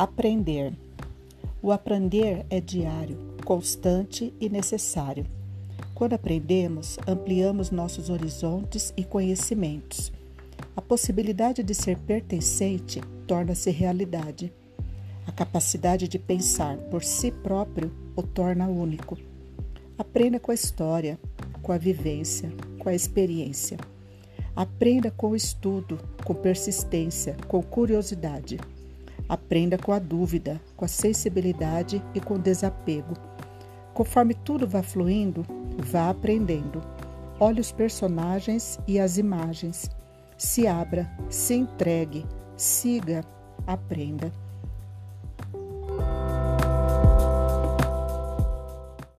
Aprender. O aprender é diário, constante e necessário. Quando aprendemos, ampliamos nossos horizontes e conhecimentos. A possibilidade de ser pertencente torna-se realidade. A capacidade de pensar por si próprio o torna único. Aprenda com a história, com a vivência, com a experiência. Aprenda com o estudo, com persistência, com curiosidade. Aprenda com a dúvida, com a sensibilidade e com o desapego. Conforme tudo vá fluindo, vá aprendendo. Olhe os personagens e as imagens. Se abra, se entregue, siga, aprenda.